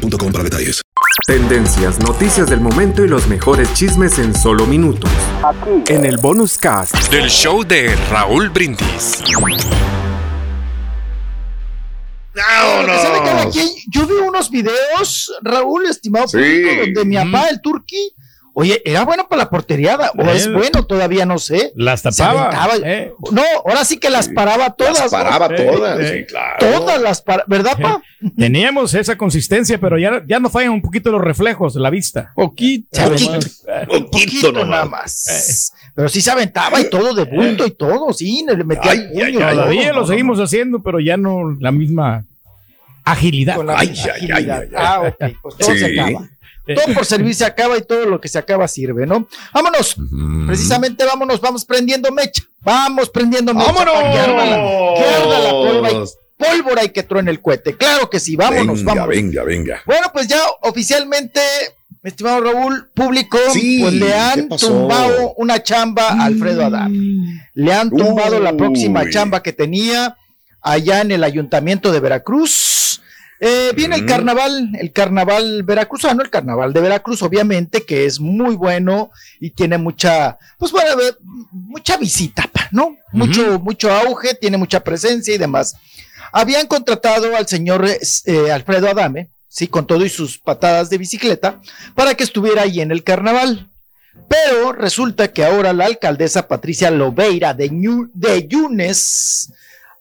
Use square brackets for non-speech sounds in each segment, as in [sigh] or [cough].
para detalles. Tendencias, noticias del momento y los mejores chismes en solo minutos. Aquí. En el bonus cast del show de Raúl Brindis. No, no. yo vi unos videos, Raúl, estimado público, donde mi papá, el turqui, Oye, ¿era bueno para la porteriada? ¿O es bueno? Todavía no sé. Las tapaba. Eh. No, ahora sí que las paraba todas. Las paraba todas, sí, claro. Todas las paraba, ¿verdad, pa? Teníamos esa consistencia, pero ya, ya nos fallan un poquito los reflejos de la vista. Poquito. Poquito, poquito nada más. Pero sí se aventaba y todo de bulto y todo, sí, le metía el puño. Todavía lo seguimos haciendo, pero ya no la misma agilidad. ay, Ay, ay, ay, Ah, ok, pues todo se acaba. Todo por servir se acaba y todo lo que se acaba sirve, ¿no? Vámonos. Precisamente vámonos, vamos prendiendo mecha. Vamos prendiendo mecha. ¡Vámonos! Que arda la, polva y pólvora y que truene el cohete. Claro que sí, vámonos, venga, vámonos. Venga, venga. Bueno, pues ya oficialmente, mi estimado Raúl, público, pues le han tumbado una chamba a Alfredo Adán. Le han tumbado la próxima chamba que tenía allá en el ayuntamiento de Veracruz eh, viene el carnaval, el carnaval veracruzano, el carnaval de Veracruz, obviamente, que es muy bueno y tiene mucha, pues bueno, mucha visita, ¿no? Mucho, mucho auge, tiene mucha presencia y demás. Habían contratado al señor eh, Alfredo Adame, sí, con todo y sus patadas de bicicleta, para que estuviera ahí en el carnaval. Pero resulta que ahora la alcaldesa Patricia Lobeira de, de Yunes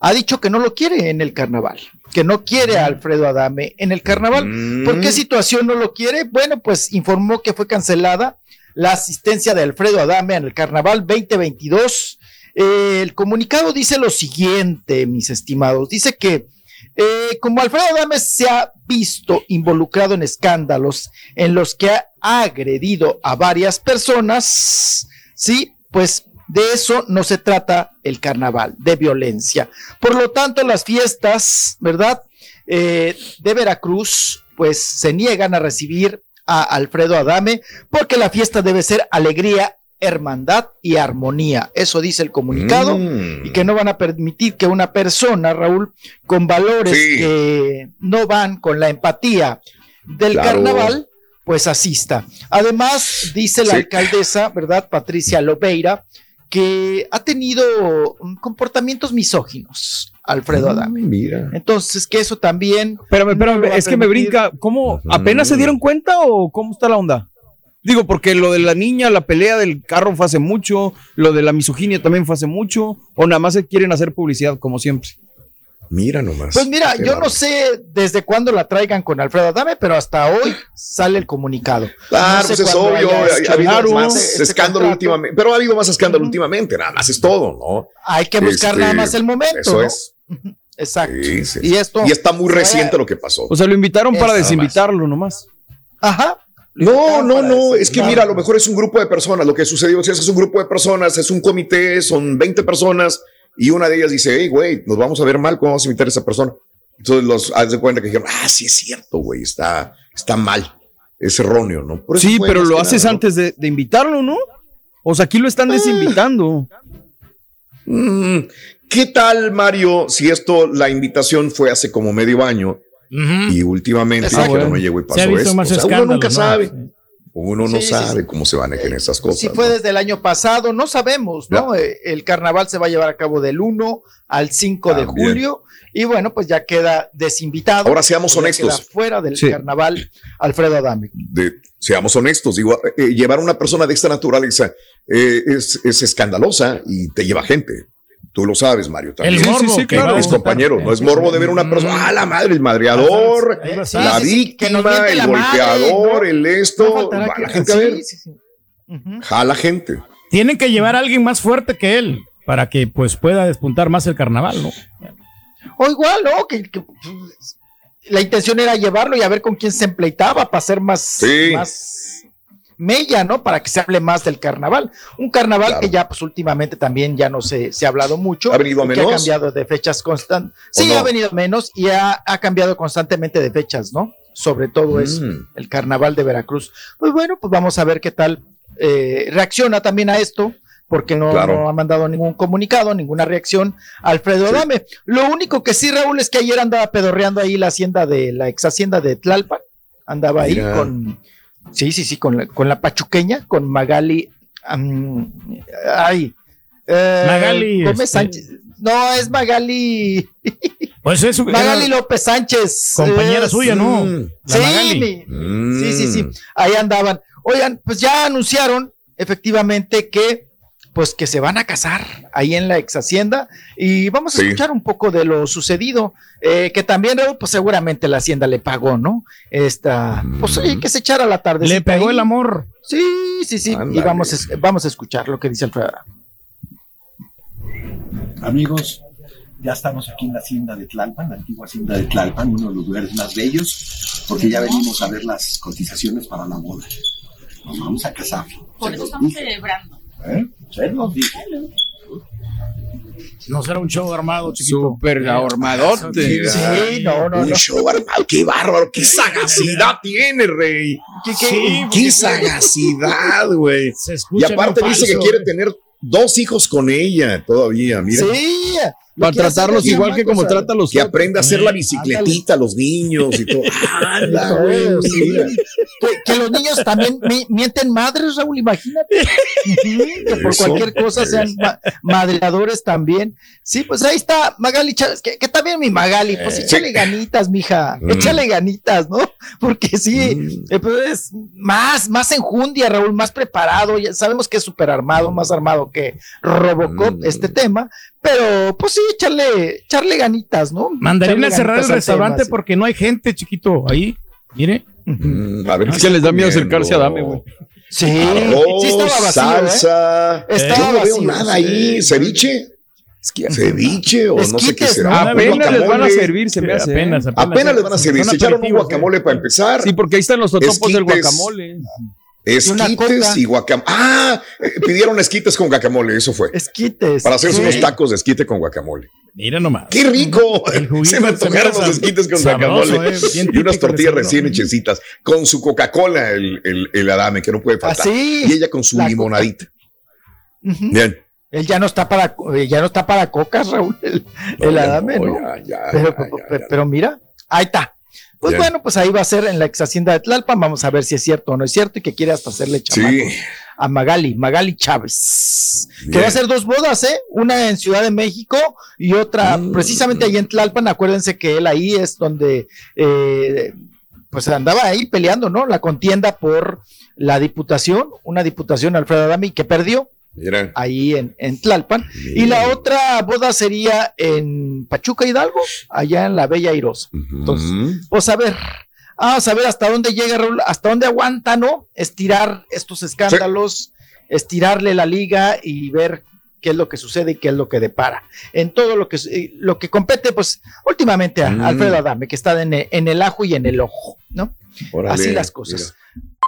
ha dicho que no lo quiere en el carnaval que no quiere a Alfredo Adame en el carnaval. ¿Por qué situación no lo quiere? Bueno, pues informó que fue cancelada la asistencia de Alfredo Adame en el carnaval 2022. Eh, el comunicado dice lo siguiente, mis estimados, dice que eh, como Alfredo Adame se ha visto involucrado en escándalos en los que ha agredido a varias personas, sí, pues de eso no se trata el carnaval, de violencia. Por lo tanto, las fiestas, ¿verdad? Eh, de Veracruz, pues se niegan a recibir a Alfredo Adame porque la fiesta debe ser alegría, hermandad y armonía. Eso dice el comunicado mm. y que no van a permitir que una persona, Raúl, con valores que no van con la empatía del carnaval, pues asista. Además, dice la alcaldesa, ¿verdad? Patricia Lobeira, que ha tenido comportamientos misóginos, Alfredo ah, Adame. Mira. Entonces, que eso también. Pero, pero es que me brinca, ¿cómo? ¿Apenas se dieron cuenta o cómo está la onda? Digo, porque lo de la niña, la pelea del carro fue hace mucho, lo de la misoginia también fue hace mucho, o nada más se quieren hacer publicidad como siempre. Mira nomás. Pues mira, yo no sé desde cuándo la traigan con Alfredo Adame, pero hasta hoy sale el comunicado. Claro, pues es obvio. Ha, habido más este escándalo últimamente, pero ha habido más escándalo últimamente, nada más es todo, ¿no? Hay que buscar nada este, más el momento. Eso es. Exacto. Y esto. Y está muy reciente lo que pasó. O sea, lo invitaron para desinvitarlo nomás. Ajá. No, no, no, es que mira, a lo mejor es un grupo de personas. Lo que sucedió si es un grupo de personas, es un comité, son 20 personas y una de ellas dice, hey, güey, nos vamos a ver mal, ¿cómo vamos a invitar a esa persona? Entonces los haz de cuenta que dijeron, ah, sí es cierto, güey, está, está mal, es erróneo, ¿no? sí, pero lo haces antes de, invitarlo, ¿no? O sea, aquí lo están ah. desinvitando. Mm, ¿Qué tal, Mario, si esto, la invitación fue hace como medio año y últimamente no llegó y pasó eso? O sea, uno nunca sabe. Uno no sabe cómo se manejan esas cosas. Si fue desde el año pasado, no sabemos, ¿no? Eh, el carnaval se va a llevar a cabo del 1 al 5 de julio y bueno, pues ya queda desinvitado. Ahora seamos honestos. fuera del carnaval Alfredo Adame. seamos honestos, digo, eh, llevar a una persona de esta naturaleza eh, es, es escandalosa y te lleva gente. Tú lo sabes, Mario. También. El morbo, sí, claro. Mis compañeros, no es morbo de ver una persona, ah, la madre, el madreador, la víctima, el golpeador, el esto, va la gente a ver. Jala gente. Tienen que llevar a alguien más fuerte que él para que pues pueda despuntar más el carnaval, ¿no? O igual, ¿no? Que, la intención era llevarlo y a ver con quién se empleitaba para hacer más, más mella, ¿no? Para que se hable más del carnaval. Un carnaval que ya, pues últimamente también ya no se, se ha hablado mucho. ¿Ha venido a menos? ha cambiado de fechas constantes. Sí, ha venido menos y ha, cambiado constantemente de fechas, ¿no? Sobre todo es mm. el carnaval de Veracruz. Pues bueno, pues vamos a ver qué tal eh, reacciona también a esto porque no, ha mandado ningún comunicado, ninguna reacción Alfredo Adame. Lo único que sí, Raúl, es que ayer andaba pedorreando ahí la hacienda de la ex hacienda de Tlalpan. Andaba ahí con, sí, sí, sí, con la, con la pachuqueña, con Magali. ay, eh, Magali. Este, Sánchez. No, es Magali. [laughs] Pues es Magali López Sánchez. Compañera suya, ¿no? sí, sí, sí, sí. Ahí andaban. Oigan, pues ya anunciaron efectivamente que pues que se van a casar ahí en la ex hacienda y vamos a escuchar un poco de lo sucedido, eh, que también pues seguramente la hacienda le pagó, ¿no? Esta, pues hay que se echara la tarde. Le pegó el amor. Sí, sí, sí, y vamos a, vamos a escuchar lo que dice Alfredo. Amigos, ya estamos aquí en la hacienda de Tlalpan, la antigua hacienda de Tlalpan, uno de los lugares más bellos, porque ya venimos a ver las cotizaciones para la boda. Nos vamos a casar. Por eso estamos celebrando. ¿Eh? No será un show armado, chiquito. Super armadote. Sí, no, no. Un show armado. Qué bárbaro. Qué sagacidad tiene, rey. ¿Qué, qué, qué sagacidad, güey. Y aparte dice que quiere tener dos hijos con ella todavía, mira. Sí. Para tratarlos igual que como trata los Que aprenda a hacer la bicicletita, los niños y todo. [laughs] que, los niños también mienten madres, Raúl, imagínate. [laughs] que por cualquier cosa sean madreadores también. Sí, pues ahí está Magali Chávez, que, también mi Magali, pues eh, échale ganitas, mija, mm. échale ganitas, ¿no? Porque sí, mm. eh, pues es más, más enjundia, Raúl, más preparado, ya sabemos que es súper armado, más armado que Robocop mm. este tema, pero pues sí, echarle, echarle ganitas, ¿no? Mandarín a cerrar el restaurante porque no hay gente, chiquito, ahí. Mire. a ver, que les da miedo acercarse a Dame, güey. Sí, sí estaba vacío, salsa. ¿eh? Estaba Yo no veo nada ahí. ¿Ceviche? ceviche o no sé qué será. Apenas les van a servir, se me hace. Apenas, apenas, les van a servir. Se echaron un guacamole para empezar. Sí, porque ahí están los totopos del guacamole. Esquites y guacamole. Ah, eh, pidieron esquites con guacamole, eso fue. Esquites. Para hacerse unos tacos de esquite con guacamole. Mira nomás. ¡Qué rico! [laughs] Se me antojaron los esquites con guacamole. Eh, y unas tortillas recién hechecitas. Con su Coca-Cola, el, el, el, Adame, que no puede faltar. ¿Así? Y ella con su limonadita. Bien. Él ya no está para, eh, ya no está para cocas, Raúl, el, Adame, ¿no? pero, pero mira, ahí está. Pues bueno, pues ahí va a ser en la ex hacienda de Tlalpan. Vamos a ver si es cierto o no es cierto y que quiere hasta hacerle chamaco a Magali, Magali Chávez. Que va a ser dos bodas, ¿eh? Una en Ciudad de México y otra mm. precisamente ahí en Tlalpan. Acuérdense que él ahí es donde, eh, pues andaba ahí peleando, ¿no? La contienda por la diputación, una diputación Alfredo Adami que perdió ahí en, en Tlalpan. Y la otra boda sería en Pachuca Hidalgo, allá en la Bella Irosa. Entonces, pues a ver, vamos a ver hasta dónde llega Raúl, hasta dónde aguanta, ¿no? Estirar estos escándalos, estirarle la liga y ver qué es lo que sucede y qué es lo que depara. En todo lo que, eh, lo que compete, pues últimamente a Alfredo Adame, que está en, el ajo y en el ojo, ¿no? Así las cosas.